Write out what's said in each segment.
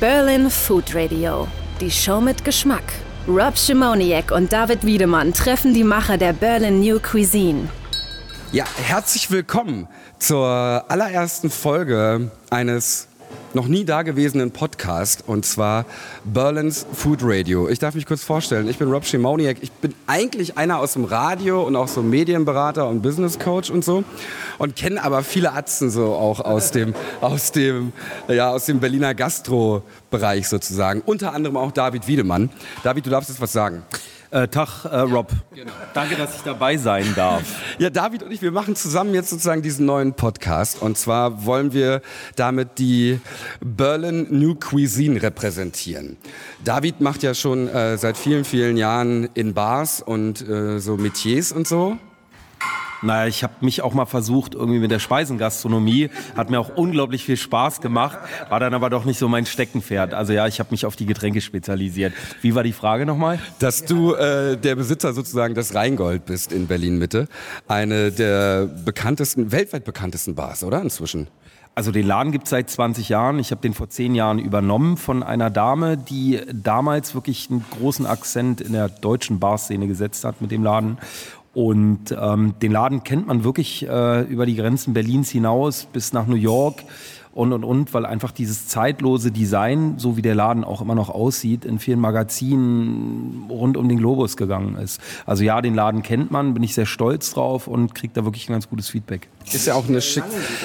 Berlin Food Radio. Die Show mit Geschmack. Rob Schimoniak und David Wiedemann treffen die Macher der Berlin New Cuisine. Ja, herzlich willkommen zur allerersten Folge eines noch nie dagewesenen Podcast und zwar Berlin's Food Radio. Ich darf mich kurz vorstellen, ich bin Rob Schimoniak. Ich bin eigentlich einer aus dem Radio und auch so Medienberater und Business Coach und so und kenne aber viele Atzen so auch aus dem, aus dem, ja, aus dem Berliner Gastro-Bereich sozusagen. Unter anderem auch David Wiedemann. David, du darfst jetzt was sagen. Äh, Tag, äh, Rob. Genau. Danke, dass ich dabei sein darf. Ja, David und ich, wir machen zusammen jetzt sozusagen diesen neuen Podcast. Und zwar wollen wir damit die Berlin New Cuisine repräsentieren. David macht ja schon äh, seit vielen, vielen Jahren in Bars und äh, so Metiers und so. Naja, ich habe mich auch mal versucht, irgendwie mit der Speisengastronomie. Hat mir auch unglaublich viel Spaß gemacht, war dann aber doch nicht so mein Steckenpferd. Also ja, ich habe mich auf die Getränke spezialisiert. Wie war die Frage nochmal? Dass du äh, der Besitzer sozusagen des Rheingold bist in Berlin-Mitte. Eine der bekanntesten, weltweit bekanntesten Bars, oder inzwischen? Also den Laden gibt es seit 20 Jahren. Ich habe den vor zehn Jahren übernommen von einer Dame, die damals wirklich einen großen Akzent in der deutschen Barszene gesetzt hat mit dem Laden. Und ähm, den Laden kennt man wirklich äh, über die Grenzen Berlins hinaus bis nach New York und und und, weil einfach dieses zeitlose Design, so wie der Laden auch immer noch aussieht, in vielen Magazinen rund um den Globus gegangen ist. Also ja, den Laden kennt man, bin ich sehr stolz drauf und kriegt da wirklich ein ganz gutes Feedback. Ist ja auch eine, schick,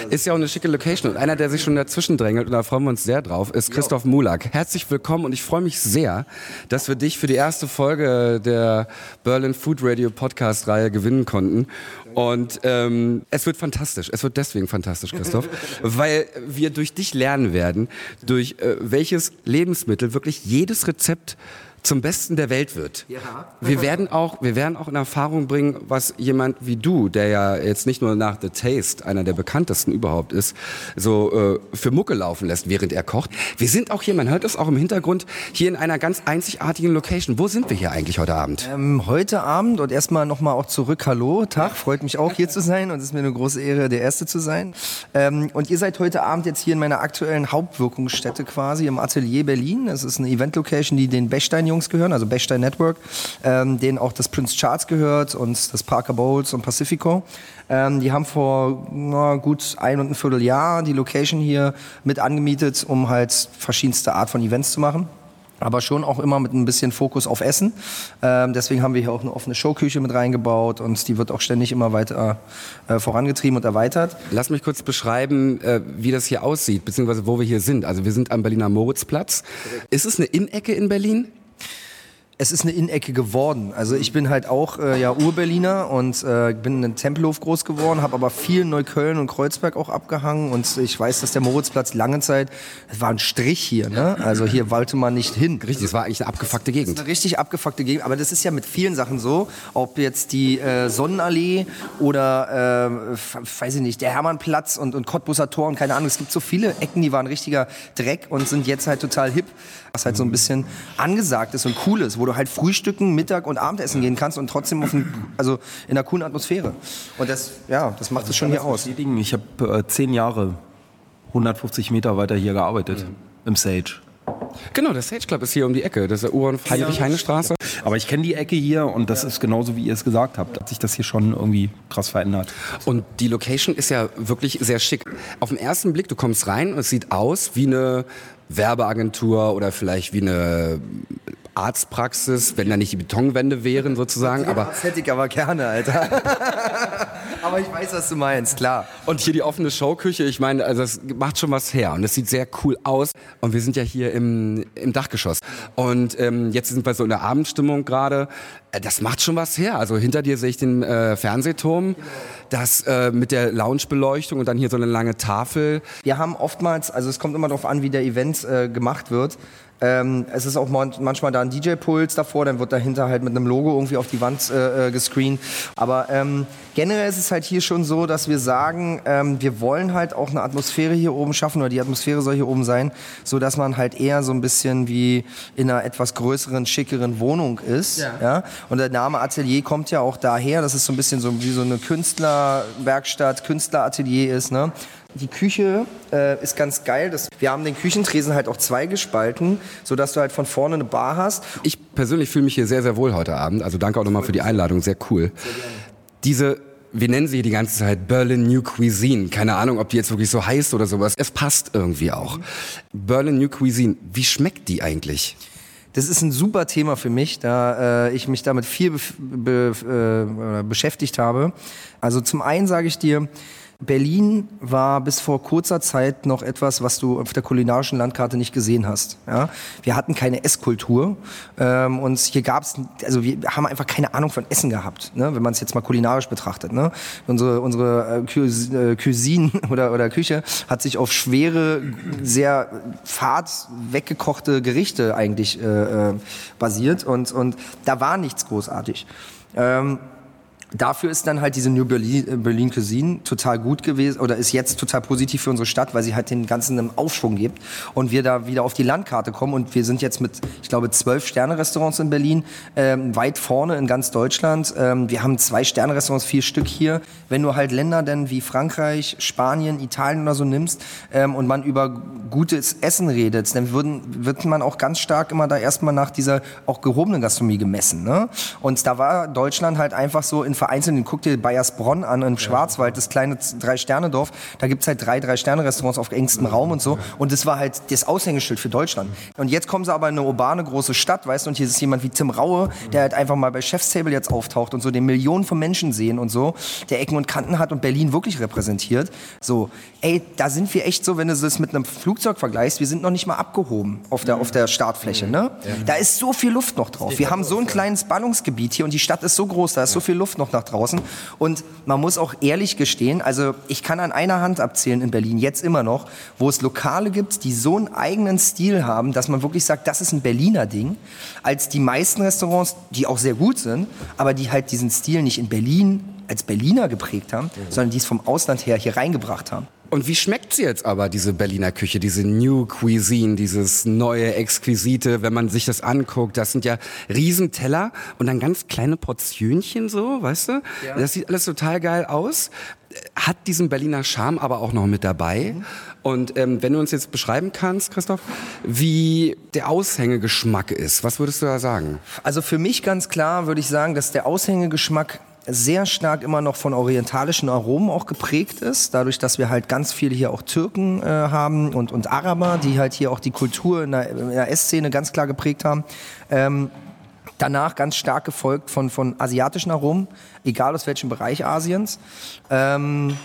ist ja auch eine schicke Location. Und einer, der sich schon dazwischen drängelt, und da freuen wir uns sehr drauf, ist Christoph Mulak. Herzlich willkommen und ich freue mich sehr, dass wir dich für die erste Folge der Berlin Food Radio Podcast-Reihe gewinnen konnten. Und ähm, es wird fantastisch. Es wird deswegen fantastisch, Christoph, weil wir durch dich lernen werden, durch äh, welches Lebensmittel wirklich jedes Rezept zum Besten der Welt wird. Ja. Wir werden auch, wir werden auch in Erfahrung bringen, was jemand wie du, der ja jetzt nicht nur nach The Taste einer der bekanntesten überhaupt ist, so äh, für Mucke laufen lässt, während er kocht. Wir sind auch hier, man hört es auch im Hintergrund, hier in einer ganz einzigartigen Location. Wo sind wir hier eigentlich heute Abend? Ähm, heute Abend und erstmal nochmal auch zurück. Hallo, Tag, freut mich auch hier zu sein und es ist mir eine große Ehre, der Erste zu sein. Ähm, und ihr seid heute Abend jetzt hier in meiner aktuellen Hauptwirkungsstätte quasi im Atelier Berlin. Das ist eine Event-Location, die den Bechstein Jungs gehören, also Bechstein Network, ähm, denen auch das Prince Charles gehört und das Parker Bowls und Pacifico. Ähm, die haben vor na, gut ein und ein Vierteljahr die Location hier mit angemietet, um halt verschiedenste Art von Events zu machen aber schon auch immer mit ein bisschen Fokus auf Essen. Ähm, deswegen haben wir hier auch eine offene Showküche mit reingebaut und die wird auch ständig immer weiter äh, vorangetrieben und erweitert. Lass mich kurz beschreiben, äh, wie das hier aussieht, beziehungsweise wo wir hier sind. Also wir sind am Berliner Moritzplatz. Ist es eine Innenecke in Berlin? Es ist eine Innenecke geworden. Also ich bin halt auch äh, ja Ur-Berliner und äh, bin in Tempelhof groß geworden, habe aber viel Neukölln und Kreuzberg auch abgehangen und ich weiß, dass der Moritzplatz lange Zeit, es war ein Strich hier, ne? Also hier wollte man nicht hin. Richtig, es war eigentlich eine abgefuckte Gegend. Das ist eine richtig abgefuckte Gegend, aber das ist ja mit vielen Sachen so, ob jetzt die äh, Sonnenallee oder äh, weiß ich nicht, der Hermannplatz und, und Cottbusser Tor und keine Ahnung, es gibt so viele Ecken, die waren richtiger Dreck und sind jetzt halt total hip, was halt so ein bisschen angesagt ist und cool ist, wo du halt frühstücken, Mittag und Abendessen gehen kannst und trotzdem auf ein, also in einer coolen Atmosphäre. Und das, ja, das macht es schon hier aus. Ich habe äh, zehn Jahre 150 Meter weiter hier gearbeitet, mhm. im Sage. Genau, der Sage Club ist hier um die Ecke. Das ist der U- Heinrich-Heine-Straße. Aber ich kenne die Ecke hier und das ist genauso, wie ihr es gesagt habt. Hat sich das hier schon irgendwie krass verändert. Und die Location ist ja wirklich sehr schick. Auf den ersten Blick, du kommst rein und es sieht aus wie eine Werbeagentur oder vielleicht wie eine Arztpraxis, wenn da nicht die Betonwände wären sozusagen. Aber das hätte ich aber gerne, Alter. aber ich weiß, was du meinst, klar. Und hier die offene Showküche, ich meine, also das macht schon was her und es sieht sehr cool aus. Und wir sind ja hier im, im Dachgeschoss. Und ähm, jetzt sind wir so in der Abendstimmung gerade. Äh, das macht schon was her. Also hinter dir sehe ich den äh, Fernsehturm. Das äh, mit der Loungebeleuchtung und dann hier so eine lange Tafel. Wir haben oftmals, also es kommt immer darauf an, wie der Event äh, gemacht wird. Ähm, es ist auch manchmal da ein DJ-Puls davor, dann wird dahinter halt mit einem Logo irgendwie auf die Wand äh, äh, gescreent. Aber ähm, generell ist es halt hier schon so, dass wir sagen, ähm, wir wollen halt auch eine Atmosphäre hier oben schaffen oder die Atmosphäre soll hier oben sein, so dass man halt eher so ein bisschen wie in einer etwas größeren, schickeren Wohnung ist. Ja. ja? Und der Name Atelier kommt ja auch daher, dass es so ein bisschen so wie so eine Künstlerwerkstatt, Künstleratelier ist. Ne? Die Küche äh, ist ganz geil. Das, wir haben den Küchentresen halt auch zwei gespalten, sodass du halt von vorne eine Bar hast. Ich persönlich fühle mich hier sehr, sehr wohl heute Abend. Also danke auch nochmal für die Einladung, sehr cool. Diese wir nennen sie die ganze Zeit Berlin New Cuisine. Keine Ahnung, ob die jetzt wirklich so heißt oder sowas. Es passt irgendwie auch. Berlin New Cuisine, wie schmeckt die eigentlich? Das ist ein super Thema für mich, da äh, ich mich damit viel be be äh, beschäftigt habe. Also zum einen sage ich dir, Berlin war bis vor kurzer Zeit noch etwas, was du auf der kulinarischen Landkarte nicht gesehen hast. Ja? Wir hatten keine Esskultur ähm, und hier gab es, also wir haben einfach keine Ahnung von Essen gehabt, ne? wenn man es jetzt mal kulinarisch betrachtet. Ne? Unsere, unsere äh, äh Cuisine oder, oder Küche hat sich auf schwere, sehr fad weggekochte Gerichte eigentlich äh, äh, basiert und, und da war nichts großartig. Ähm, Dafür ist dann halt diese New Berlin, äh, Berlin Cuisine total gut gewesen oder ist jetzt total positiv für unsere Stadt, weil sie halt den ganzen einen Aufschwung gibt und wir da wieder auf die Landkarte kommen und wir sind jetzt mit, ich glaube, zwölf Sterne-Restaurants in Berlin, ähm, weit vorne in ganz Deutschland. Ähm, wir haben zwei Sterne-Restaurants, vier Stück hier. Wenn du halt Länder denn wie Frankreich, Spanien, Italien oder so nimmst ähm, und man über gutes Essen redet, dann würden, wird man auch ganz stark immer da erstmal nach dieser auch gehobenen Gastronomie gemessen. Ne? Und da war Deutschland halt einfach so in vereinzelt, guck dir Bayersbronn an im Schwarzwald, das kleine Drei-Sterne-Dorf, da gibt es halt drei Drei-Sterne-Restaurants auf engstem Raum und so. Und das war halt das Aushängeschild für Deutschland. Und jetzt kommen sie aber in eine urbane große Stadt, weißt du, und hier ist jemand wie Tim Raue, der halt einfach mal bei Chef's Table jetzt auftaucht und so den Millionen von Menschen sehen und so, der Ecken und Kanten hat und Berlin wirklich repräsentiert. So, ey, da sind wir echt so, wenn du das mit einem Flugzeug vergleichst, wir sind noch nicht mal abgehoben auf der, auf der Startfläche, ne? Da ist so viel Luft noch drauf. Wir haben so ein kleines Ballungsgebiet hier und die Stadt ist so groß, da ist so viel Luft noch nach draußen. Und man muss auch ehrlich gestehen, also ich kann an einer Hand abzählen in Berlin, jetzt immer noch, wo es Lokale gibt, die so einen eigenen Stil haben, dass man wirklich sagt, das ist ein Berliner Ding, als die meisten Restaurants, die auch sehr gut sind, aber die halt diesen Stil nicht in Berlin als Berliner geprägt haben, mhm. sondern die es vom Ausland her hier reingebracht haben. Und wie schmeckt sie jetzt aber, diese Berliner Küche, diese New Cuisine, dieses neue Exquisite, wenn man sich das anguckt? Das sind ja Riesenteller und dann ganz kleine Portionchen so, weißt du? Ja. Das sieht alles total geil aus. Hat diesen Berliner Charme aber auch noch mit dabei. Mhm. Und ähm, wenn du uns jetzt beschreiben kannst, Christoph, wie der Aushängegeschmack ist, was würdest du da sagen? Also für mich ganz klar würde ich sagen, dass der Aushängegeschmack sehr stark immer noch von orientalischen Aromen auch geprägt ist, dadurch, dass wir halt ganz viele hier auch Türken äh, haben und, und Araber, die halt hier auch die Kultur in der, in der Essszene ganz klar geprägt haben. Ähm, danach ganz stark gefolgt von, von asiatischen Aromen, egal aus welchem Bereich Asiens. Ähm,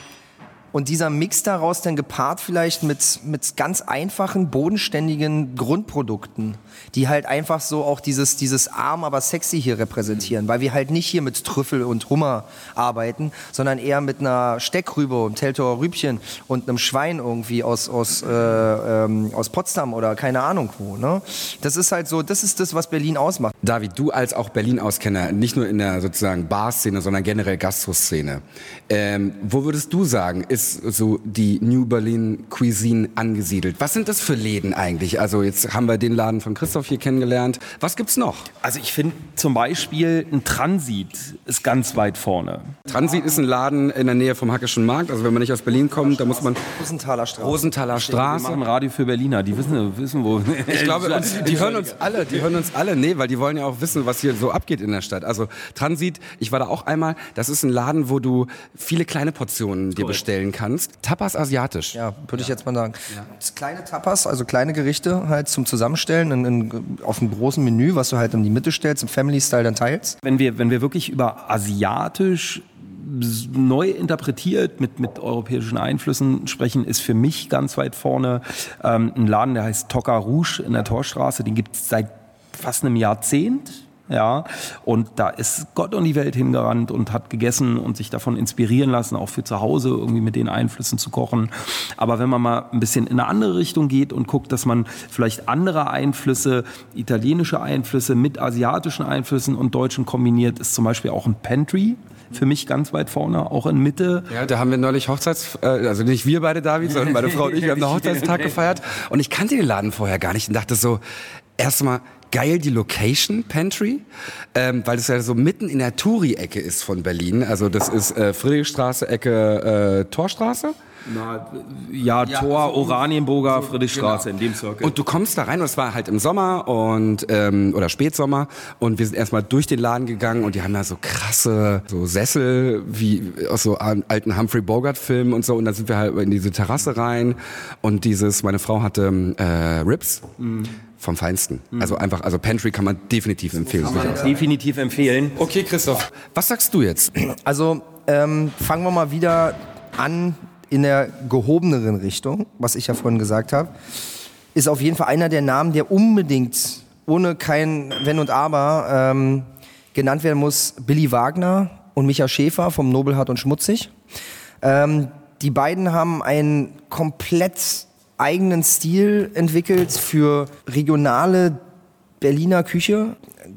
und dieser Mix daraus dann gepaart vielleicht mit, mit ganz einfachen, bodenständigen Grundprodukten, die halt einfach so auch dieses, dieses arm, aber sexy hier repräsentieren. Weil wir halt nicht hier mit Trüffel und Hummer arbeiten, sondern eher mit einer Steckrübe und Teltower Rübchen und einem Schwein irgendwie aus, aus, äh, ähm, aus Potsdam oder keine Ahnung wo. Ne? Das ist halt so, das ist das, was Berlin ausmacht. David, du als auch Berlin-Auskenner, nicht nur in der sozusagen Bar-Szene, sondern generell Gastro-Szene, ähm, wo würdest du sagen, ist ist so die New Berlin Cuisine angesiedelt. Was sind das für Läden eigentlich? Also jetzt haben wir den Laden von Christoph hier kennengelernt. Was gibt's noch? Also ich finde zum Beispiel ein Transit ist ganz weit vorne. Transit ist ein Laden in der Nähe vom Hackischen Markt. Also wenn man nicht aus Berlin kommt, da muss man Rosenthaler Straße. Rosenthaler Straße. Wir machen Radio für Berliner. Die wissen, wissen wo. Ich glaube, uns, die hören uns alle. Die hören uns alle. Nee, weil die wollen ja auch wissen, was hier so abgeht in der Stadt. Also Transit. Ich war da auch einmal. Das ist ein Laden, wo du viele kleine Portionen dir bestellen bestellen kannst. Tapas asiatisch. Ja, würde ich jetzt mal sagen. Ja. kleine Tapas, also kleine Gerichte halt zum Zusammenstellen in, in, auf einem großen Menü, was du halt in die Mitte stellst, im Family-Style dann teilst. Wenn wir, wenn wir wirklich über asiatisch neu interpretiert mit, mit europäischen Einflüssen sprechen, ist für mich ganz weit vorne ähm, ein Laden, der heißt Toka Rouge in der Torstraße. Den gibt es seit fast einem Jahrzehnt ja. Und da ist Gott und die Welt hingerannt und hat gegessen und sich davon inspirieren lassen, auch für zu Hause irgendwie mit den Einflüssen zu kochen. Aber wenn man mal ein bisschen in eine andere Richtung geht und guckt, dass man vielleicht andere Einflüsse, italienische Einflüsse mit asiatischen Einflüssen und deutschen kombiniert, ist zum Beispiel auch ein Pantry für mich ganz weit vorne, auch in Mitte. Ja, da haben wir neulich Hochzeits, äh, also nicht wir beide, David, sondern meine Frau und ich, wir haben einen Hochzeitstag gefeiert und ich kannte den Laden vorher gar nicht und dachte so, erstmal, geil die Location, Pantry, ähm, weil es ja so mitten in der Touri-Ecke ist von Berlin. Also das ist äh, Friedrichstraße, Ecke äh, Torstraße. Na, ja, Tor, Oranienburger, Friedrichstraße, in dem Circle. Und du kommst da rein und es war halt im Sommer und ähm, oder Spätsommer und wir sind erstmal durch den Laden gegangen und die haben da so krasse so Sessel wie aus so an- alten Humphrey Bogart Filmen und so und dann sind wir halt in diese Terrasse rein und dieses meine Frau hatte äh, Rips vom Feinsten. Also einfach also Pantry kann man definitiv empfehlen. Definitiv empfehlen. Okay, Christoph, was sagst du jetzt? Also ähm, fangen wir mal wieder an in der gehobeneren Richtung, was ich ja vorhin gesagt habe. Ist auf jeden Fall einer der Namen, der unbedingt, ohne kein Wenn und Aber, ähm, genannt werden muss. Billy Wagner und Micha Schäfer vom Nobelhart und Schmutzig. Ähm, die beiden haben einen komplett eigenen Stil entwickelt für regionale Berliner Küche,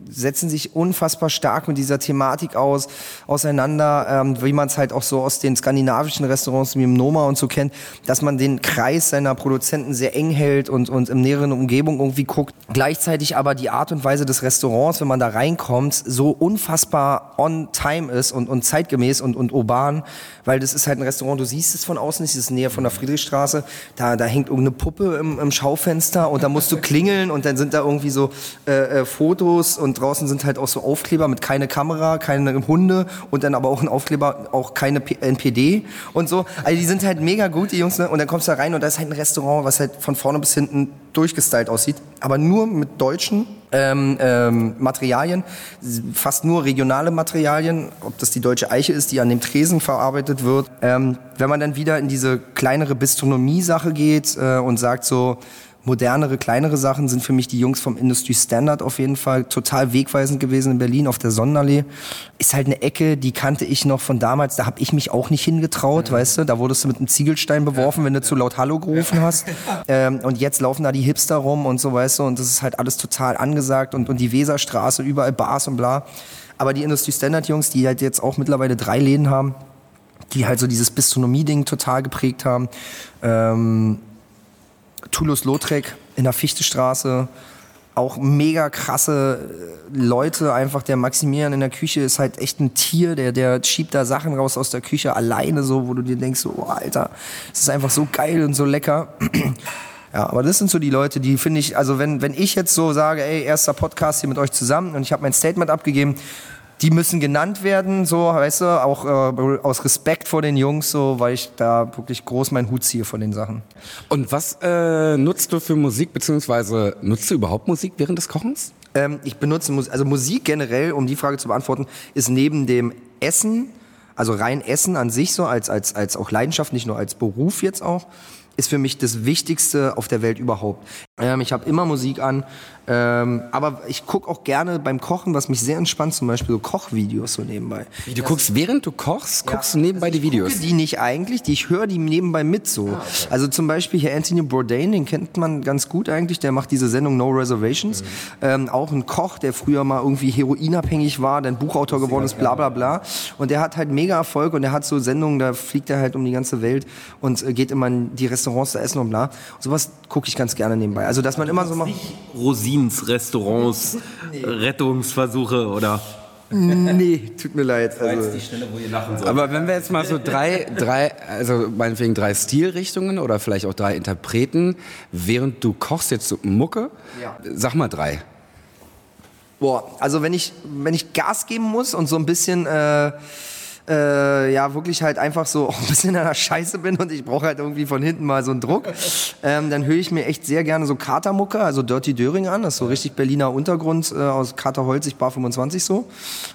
setzen sich unfassbar stark mit dieser Thematik aus, auseinander, ähm, wie man es halt auch so aus den skandinavischen Restaurants wie im Noma und so kennt, dass man den Kreis seiner Produzenten sehr eng hält und, und im näheren Umgebung irgendwie guckt. Gleichzeitig aber die Art und Weise des Restaurants, wenn man da reinkommt, so unfassbar on time ist und, und zeitgemäß und, und urban, weil das ist halt ein Restaurant, du siehst es von außen nicht, es ist näher von der Friedrichstraße, da, da hängt irgendeine Puppe im, im Schaufenster und da musst du klingeln und dann sind da irgendwie so äh, äh, Fotos und draußen sind halt auch so Aufkleber mit keine Kamera, keine Hunde und dann aber auch ein Aufkleber, auch keine P NPD und so. Also die sind halt mega gut, die Jungs, ne? und dann kommst du da rein und da ist halt ein Restaurant, was halt von vorne bis hinten durchgestylt aussieht, aber nur mit deutschen ähm, ähm, Materialien, fast nur regionale Materialien, ob das die deutsche Eiche ist, die an dem Tresen verarbeitet wird. Ähm, wenn man dann wieder in diese kleinere Bistronomie-Sache geht äh, und sagt so, modernere, kleinere Sachen sind für mich die Jungs vom Industry Standard auf jeden Fall total wegweisend gewesen in Berlin auf der Sonnenallee. Ist halt eine Ecke, die kannte ich noch von damals, da habe ich mich auch nicht hingetraut, weißt du, da wurdest du mit einem Ziegelstein beworfen, wenn du zu laut Hallo gerufen hast. Ähm, und jetzt laufen da die Hipster rum und so, weißt du, und das ist halt alles total angesagt und, und die Weserstraße, überall Bars und bla. Aber die Industry Standard Jungs, die halt jetzt auch mittlerweile drei Läden haben, die halt so dieses Bistronomie-Ding total geprägt haben. Ähm, Toulouse-Lautrec in der Fichtestraße. Auch mega krasse äh, Leute, einfach der Maximilian in der Küche ist halt echt ein Tier, der, der schiebt da Sachen raus aus der Küche alleine so, wo du dir denkst, so, oh, Alter, es ist einfach so geil und so lecker. Ja, aber das sind so die Leute, die finde ich, also wenn, wenn ich jetzt so sage, ey, erster Podcast hier mit euch zusammen und ich habe mein Statement abgegeben, die müssen genannt werden, so, weißt du, auch äh, aus Respekt vor den Jungs, so, weil ich da wirklich groß meinen Hut ziehe von den Sachen. Und was äh, nutzt du für Musik, beziehungsweise nutzt du überhaupt Musik während des Kochens? Ähm, ich benutze Musik, also Musik generell, um die Frage zu beantworten, ist neben dem Essen, also rein Essen an sich so, als, als, als auch Leidenschaft, nicht nur als Beruf jetzt auch, ist für mich das Wichtigste auf der Welt überhaupt. Ähm, ich habe immer Musik an, ähm, aber ich gucke auch gerne beim Kochen, was mich sehr entspannt, zum Beispiel so Kochvideos so nebenbei. Wie, du guckst, während du kochst, guckst du nebenbei die Videos? Ich gucke die nicht eigentlich, die ich höre die nebenbei mit so. Also zum Beispiel hier Anthony Bourdain, den kennt man ganz gut eigentlich, der macht diese Sendung No Reservations. Ähm, auch ein Koch, der früher mal irgendwie heroinabhängig war, dann Buchautor geworden ist, bla bla bla. Und der hat halt mega Erfolg und der hat so Sendungen, da fliegt er halt um die ganze Welt und äh, geht immer in die Restaurants da essen und bla. Und sowas gucke ich ganz gerne nebenbei. Also dass man immer so macht. Rosins, Restaurants, Rettungsversuche oder. Nee, tut mir leid. Also, Stelle, wo ihr lachen sollt. Aber wenn wir jetzt mal so drei, drei, also meinetwegen drei Stilrichtungen oder vielleicht auch drei Interpreten, während du kochst jetzt so Mucke, Ja. sag mal drei. Boah, also wenn ich, wenn ich Gas geben muss und so ein bisschen, äh, äh, ja, wirklich halt einfach so auch ein bisschen in der Scheiße bin und ich brauche halt irgendwie von hinten mal so einen Druck, ähm, dann höre ich mir echt sehr gerne so Katermucke, also Dirty Döring an, das ist so richtig Berliner Untergrund äh, aus Katerholzig, Bar 25 so,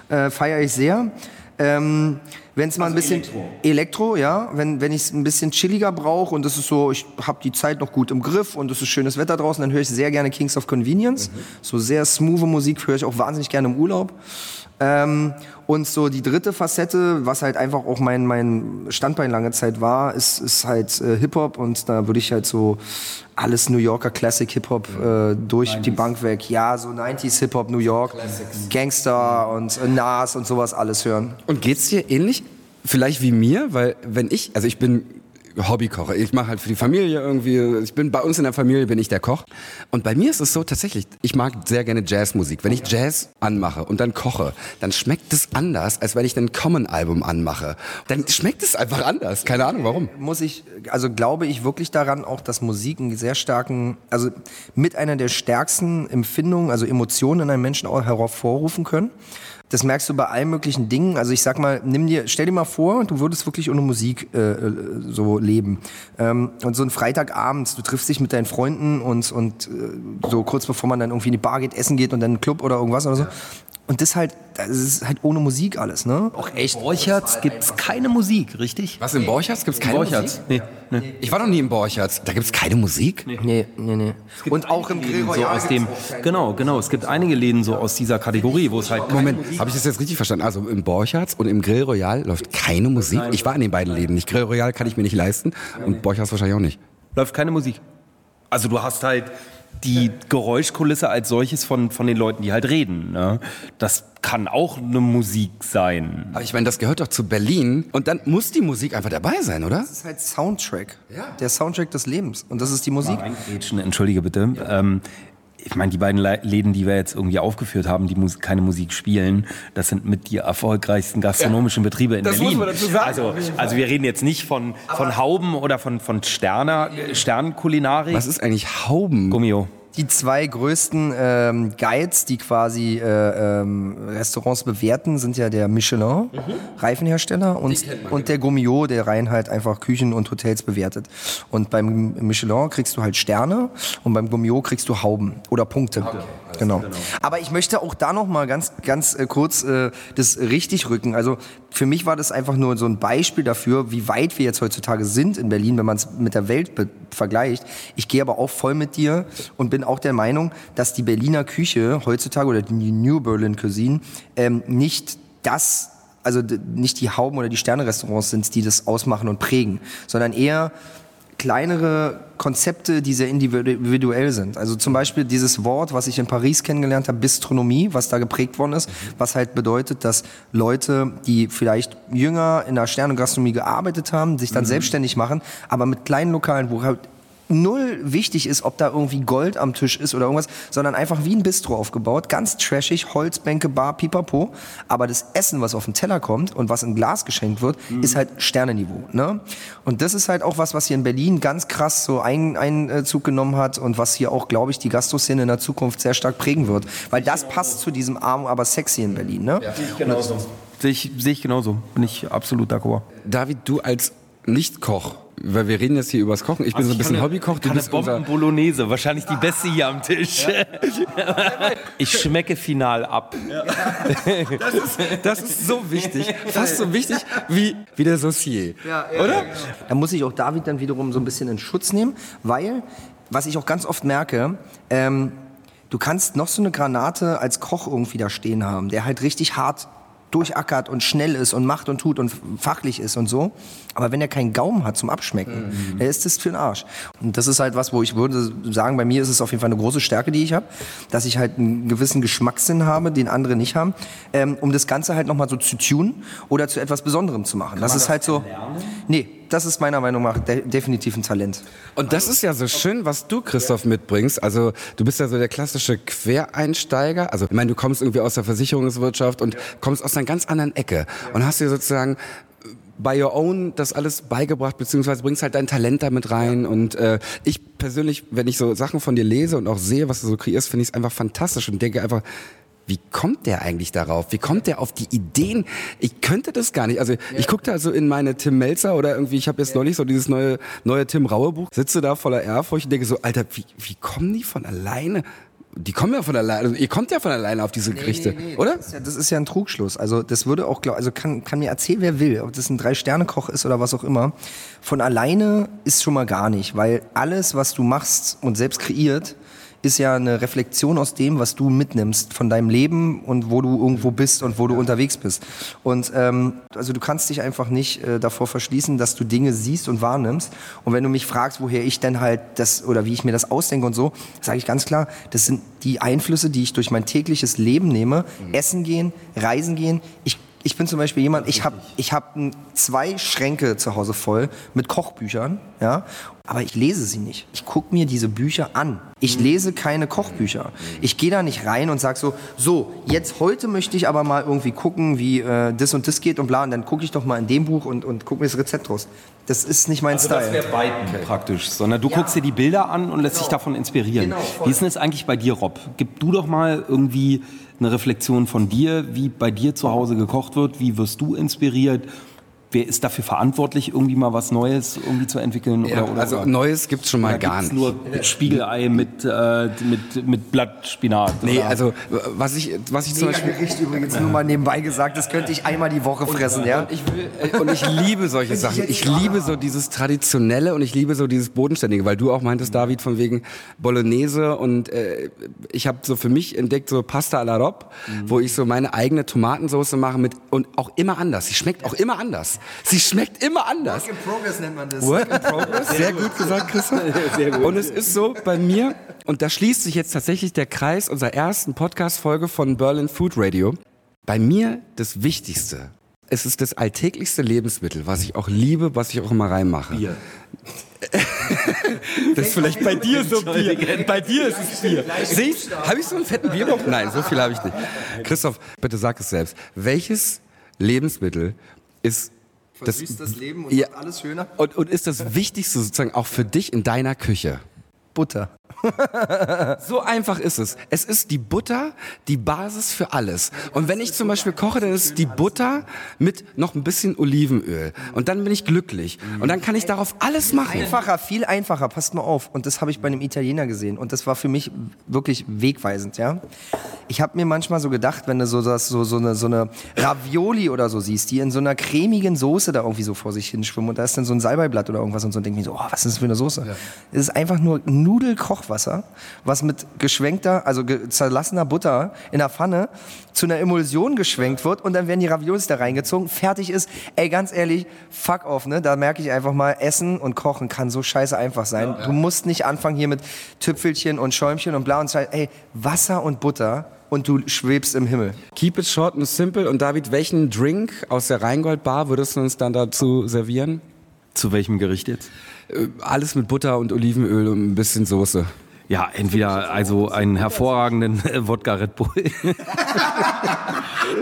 äh, feiere ich sehr. Ähm, wenn es mal ein bisschen Elektro, ja, wenn wenn ich es ein bisschen chilliger brauche und das ist so, ich habe die Zeit noch gut im Griff und es ist schönes Wetter draußen, dann höre ich sehr gerne Kings of Convenience. So sehr smooth Musik höre ich auch wahnsinnig gerne im Urlaub. Ähm, und so die dritte Facette, was halt einfach auch mein, mein Standbein lange Zeit war, ist, ist halt äh, Hip-Hop und da würde ich halt so alles New Yorker Classic Hip-Hop äh, durch die Bank weg. Ja, so 90s Hip-Hop New York, Gangster und äh, Nas und sowas alles hören. Und geht's dir ähnlich? Vielleicht wie mir, weil wenn ich, also ich bin Hobbykoch. Ich mache halt für die Familie irgendwie, ich bin bei uns in der Familie bin ich der Koch. Und bei mir ist es so tatsächlich, ich mag sehr gerne Jazzmusik. Wenn ich Jazz anmache und dann koche, dann schmeckt es anders, als wenn ich ein Common-Album anmache. Dann schmeckt es einfach anders. Keine Ahnung warum. Muss ich, also glaube ich wirklich daran auch, dass Musik einen sehr starken, also mit einer der stärksten Empfindungen, also Emotionen in einem Menschen auch hervorrufen können. Das merkst du bei allen möglichen Dingen. Also ich sag mal, nimm dir, stell dir mal vor, du würdest wirklich ohne Musik äh, äh, so leben. Ähm, und so ein Freitagabend, du triffst dich mit deinen Freunden und, und äh, so kurz bevor man dann irgendwie in die Bar geht, essen geht und dann in einen Club oder irgendwas oder so. Und das halt, das ist halt ohne Musik alles, ne? Auch echt. Borchertz gibt's keine Musik, richtig? Was, in Borchertz gibt's keine Borchertz? Musik? Nee, nee. Ich war noch nie in Borchertz. Da gibt's keine Musik? Nee, nee, nee. Und auch im Grill So aus dem, genau, genau. Es gibt einige Läden so aus dieser Kategorie, wo es halt Moment, habe ich das jetzt richtig verstanden? Also im Borchertz und im Grill Royal läuft keine Musik? Ich war in den beiden Läden nicht. Grill Royal kann ich mir nicht leisten und Borchertz wahrscheinlich auch nicht. läuft keine Musik. Also du hast halt die Geräuschkulisse als solches von, von den Leuten, die halt reden. Ne? Das kann auch eine Musik sein. Aber ich meine, das gehört doch zu Berlin und dann muss die Musik einfach dabei sein, oder? Das ist halt Soundtrack. Ja. Der Soundtrack des Lebens. Und das ist die Musik. Entschuldige bitte. Ähm, ich meine, die beiden Läden, die wir jetzt irgendwie aufgeführt haben, die Mus keine Musik spielen, das sind mit die erfolgreichsten gastronomischen Betriebe in das muss Berlin. man dazu sagen, Also, also wir reden jetzt nicht von, von Hauben oder von, von Sterner, Sternkulinarik. Was ist eigentlich Hauben? Gummio. Die zwei größten ähm, Guides, die quasi äh, ähm, Restaurants bewerten, sind ja der Michelin, Reifenhersteller, und, und der Gummio, der rein halt einfach Küchen und Hotels bewertet. Und beim Michelin kriegst du halt Sterne und beim Gummio kriegst du Hauben oder Punkte. Genau. Aber ich möchte auch da noch mal ganz, ganz äh, kurz äh, das richtig rücken. Also für mich war das einfach nur so ein Beispiel dafür, wie weit wir jetzt heutzutage sind in Berlin, wenn man es mit der Welt vergleicht. Ich gehe aber auch voll mit dir und bin auch der Meinung, dass die Berliner Küche heutzutage oder die New Berlin Cuisine ähm, nicht das also nicht die Hauben oder die Sterne-Restaurants sind, die das ausmachen und prägen, sondern eher kleinere Konzepte, die sehr individuell sind. Also zum Beispiel dieses Wort, was ich in Paris kennengelernt habe, Bistronomie, was da geprägt worden ist, was halt bedeutet, dass Leute, die vielleicht jünger in der Sterne-Gastronomie gearbeitet haben, sich dann selbstständig machen, aber mit kleinen Lokalen, wo halt null wichtig ist, ob da irgendwie Gold am Tisch ist oder irgendwas, sondern einfach wie ein Bistro aufgebaut, ganz trashig, Holzbänke, Bar, Pipapo. Aber das Essen, was auf den Teller kommt und was in Glas geschenkt wird, ist halt Sternenniveau. Ne? Und das ist halt auch was, was hier in Berlin ganz krass so ein- Einzug genommen hat und was hier auch, glaube ich, die Gastroszene in der Zukunft sehr stark prägen wird. Weil das passt zu diesem arm, aber sexy in Berlin. Ne? Sehe ich, sehe ich genauso. Bin ich absolut d'accord. David, du als Nicht-Koch, weil wir reden jetzt hier übers Kochen. Ich bin so ein bisschen Hobbykoch, du Kann bist eine unser... Bomben-Bolognese, wahrscheinlich die beste hier am Tisch. Ich schmecke final ab. Das ist, das ist so wichtig, fast so wichtig wie, wie der Saucier. Oder? Da muss ich auch David dann wiederum so ein bisschen in Schutz nehmen, weil, was ich auch ganz oft merke, ähm, du kannst noch so eine Granate als Koch irgendwie da stehen haben, der halt richtig hart durchackert und schnell ist und macht und tut und fachlich ist und so. Aber wenn er keinen Gaumen hat zum Abschmecken, dann ist das für den Arsch. Und das ist halt was, wo ich würde sagen, bei mir ist es auf jeden Fall eine große Stärke, die ich habe, dass ich halt einen gewissen Geschmackssinn habe, den andere nicht haben, ähm, um das Ganze halt nochmal so zu tunen oder zu etwas Besonderem zu machen. Das ist halt so. Nee, das ist meiner Meinung nach de definitiv ein Talent. Und das ist ja so schön, was du, Christoph, mitbringst. Also du bist ja so der klassische Quereinsteiger. Also ich meine, du kommst irgendwie aus der Versicherungswirtschaft und kommst aus einer ganz anderen Ecke und hast dir sozusagen by your own das alles beigebracht, beziehungsweise bringst halt dein Talent damit rein. Und äh, ich persönlich, wenn ich so Sachen von dir lese und auch sehe, was du so kreierst, finde ich es einfach fantastisch und denke einfach, wie kommt der eigentlich darauf? Wie kommt der auf die Ideen? Ich könnte das gar nicht. Also ich gucke da so in meine Tim Melzer oder irgendwie, ich habe jetzt neulich so dieses neue, neue Tim Raue Buch, sitze da voller Ehrfurcht und denke so, Alter, wie, wie kommen die von alleine? Die kommen ja von alleine, also ihr kommt ja von alleine auf diese Gerichte, oder? Das ist, ja, das ist ja ein Trugschluss. Also das würde auch, also kann, kann mir erzählen, wer will, ob das ein Drei-Sterne-Koch ist oder was auch immer. Von alleine ist schon mal gar nicht, weil alles, was du machst und selbst kreiert, ist ja eine Reflexion aus dem, was du mitnimmst von deinem Leben und wo du irgendwo bist und wo du unterwegs bist. Und ähm, also du kannst dich einfach nicht äh, davor verschließen, dass du Dinge siehst und wahrnimmst. Und wenn du mich fragst, woher ich denn halt das oder wie ich mir das ausdenke und so, sage ich ganz klar, das sind die Einflüsse, die ich durch mein tägliches Leben nehme. Essen gehen, reisen gehen. Ich ich bin zum Beispiel jemand, ich habe ich hab zwei Schränke zu Hause voll mit Kochbüchern, ja, aber ich lese sie nicht. Ich gucke mir diese Bücher an. Ich lese keine Kochbücher. Ich gehe da nicht rein und sage so, so, jetzt heute möchte ich aber mal irgendwie gucken, wie äh, das und das geht und bla, und dann gucke ich doch mal in dem Buch und, und gucke mir das Rezept raus. Das ist nicht mein Also das Style. wäre beiden praktisch, sondern du guckst dir die Bilder an und lässt dich davon inspirieren. Genau, voll. Wie ist denn das eigentlich bei dir, Rob? Gib du doch mal irgendwie eine Reflexion von dir, wie bei dir zu Hause gekocht wird, wie wirst du inspiriert? Wer ist dafür verantwortlich, irgendwie mal was Neues irgendwie zu entwickeln? Ja, oder, oder, also oder? Neues gibt's schon mal Oder gar gibt's nicht. nur Spiegelei mit, äh, mit, mit Blattspinat? Nee, oder? also was ich, was ich zum Beispiel Gericht übrigens nur mal nebenbei gesagt, das könnte ich einmal die Woche fressen, ja? Und ich, will, äh, und ich liebe solche Sachen. Ich liebe so dieses Traditionelle und ich liebe so dieses Bodenständige, weil du auch meintest, David, von wegen Bolognese und äh, ich habe so für mich entdeckt so Pasta alla Rob, wo ich so meine eigene Tomatensauce mache mit und auch immer anders. Sie schmeckt auch immer anders. Sie schmeckt immer anders. in Progress nennt man das. Work in progress. Sehr gut gesagt, Christoph. Und es ist so bei mir, und da schließt sich jetzt tatsächlich der Kreis unserer ersten Podcast-Folge von Berlin Food Radio. Bei mir das Wichtigste. Es ist das alltäglichste Lebensmittel, was ich auch liebe, was ich auch immer reinmache. Bier. Das ist vielleicht bei dir so Bier. Bei dir ist es Bier. Siehst Habe ich so einen fetten Bierbock? Nein, so viel habe ich nicht. Christoph, bitte sag es selbst. Welches Lebensmittel ist Versüßt das Leben und Ja. alles schöner. und, und ist das Wichtigste sozusagen auch für dich in deiner Küche? Butter. So einfach ist es. Es ist die Butter, die Basis für alles. Und wenn ich zum Beispiel koche, dann ist die Butter mit noch ein bisschen Olivenöl. Und dann bin ich glücklich. Und dann kann ich darauf alles machen. Einfacher, viel einfacher, passt mal auf. Und das habe ich bei einem Italiener gesehen. Und das war für mich wirklich wegweisend, ja. Ich habe mir manchmal so gedacht, wenn du so, das, so, so, eine, so eine Ravioli oder so siehst, die in so einer cremigen Soße da irgendwie so vor sich hinschwimmen und da ist dann so ein Salbeiblatt oder irgendwas und so, und denke ich mir so, oh, was ist das für eine Soße? Es ist einfach nur Nudelkochwasser, was mit geschwenkter, also ge zerlassener Butter in der Pfanne zu einer Emulsion geschwenkt wird und dann werden die Raviolis da reingezogen, fertig ist. Ey, ganz ehrlich, fuck off, ne? Da merke ich einfach mal, Essen und Kochen kann so scheiße einfach sein. Du musst nicht anfangen hier mit Tüpfelchen und Schäumchen und bla und Scheiß. Ey, Wasser und Butter und du schwebst im Himmel. Keep it short and simple. Und David, welchen Drink aus der Rheingold Bar würdest du uns dann dazu servieren? Zu welchem Gericht jetzt? Äh, Alles mit Butter und Olivenöl und ein bisschen Soße. Ja, entweder also einen hervorragenden äh, Wodka Red Bull.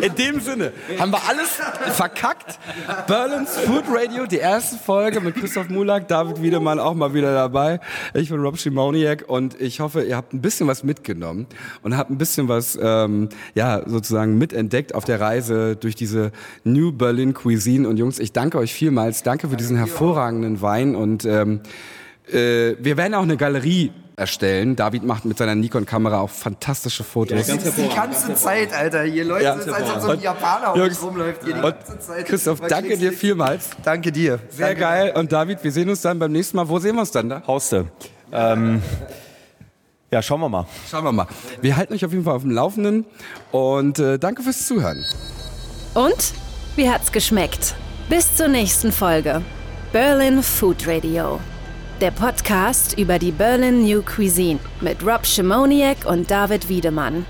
In dem Sinne haben wir alles verkackt. Berlin's Food Radio, die erste Folge mit Christoph Mulak, David Wiedemann auch mal wieder dabei. Ich bin Rob Schimoniak und ich hoffe, ihr habt ein bisschen was mitgenommen und habt ein bisschen was, ähm, ja, sozusagen mitentdeckt auf der Reise durch diese New Berlin Cuisine. Und Jungs, ich danke euch vielmals. Danke für diesen hervorragenden Wein und ähm, äh, wir werden auch eine Galerie erstellen. David macht mit seiner Nikon-Kamera auch fantastische Fotos. Die ganze Zeit, Alter. Hier Leute, Ja. es ist, als ob so ein Japaner Jungs, rumläuft. Hier die ganze Zeit. Christoph, danke dir vielmals. Danke dir. Sehr Danke. geil. Und David, wir sehen uns dann beim nächsten Mal. Wo sehen wir uns dann da? Hauste. Ähm, ja, schauen wir mal. Schauen wir mal. Wir halten euch auf jeden Fall auf dem Laufenden und äh, danke fürs Zuhören. Und? Wie hat's geschmeckt? Bis zur nächsten Folge. Berlin Food Radio. Der Podcast über die Berlin New Cuisine mit Rob Schimoniak und David Wiedemann.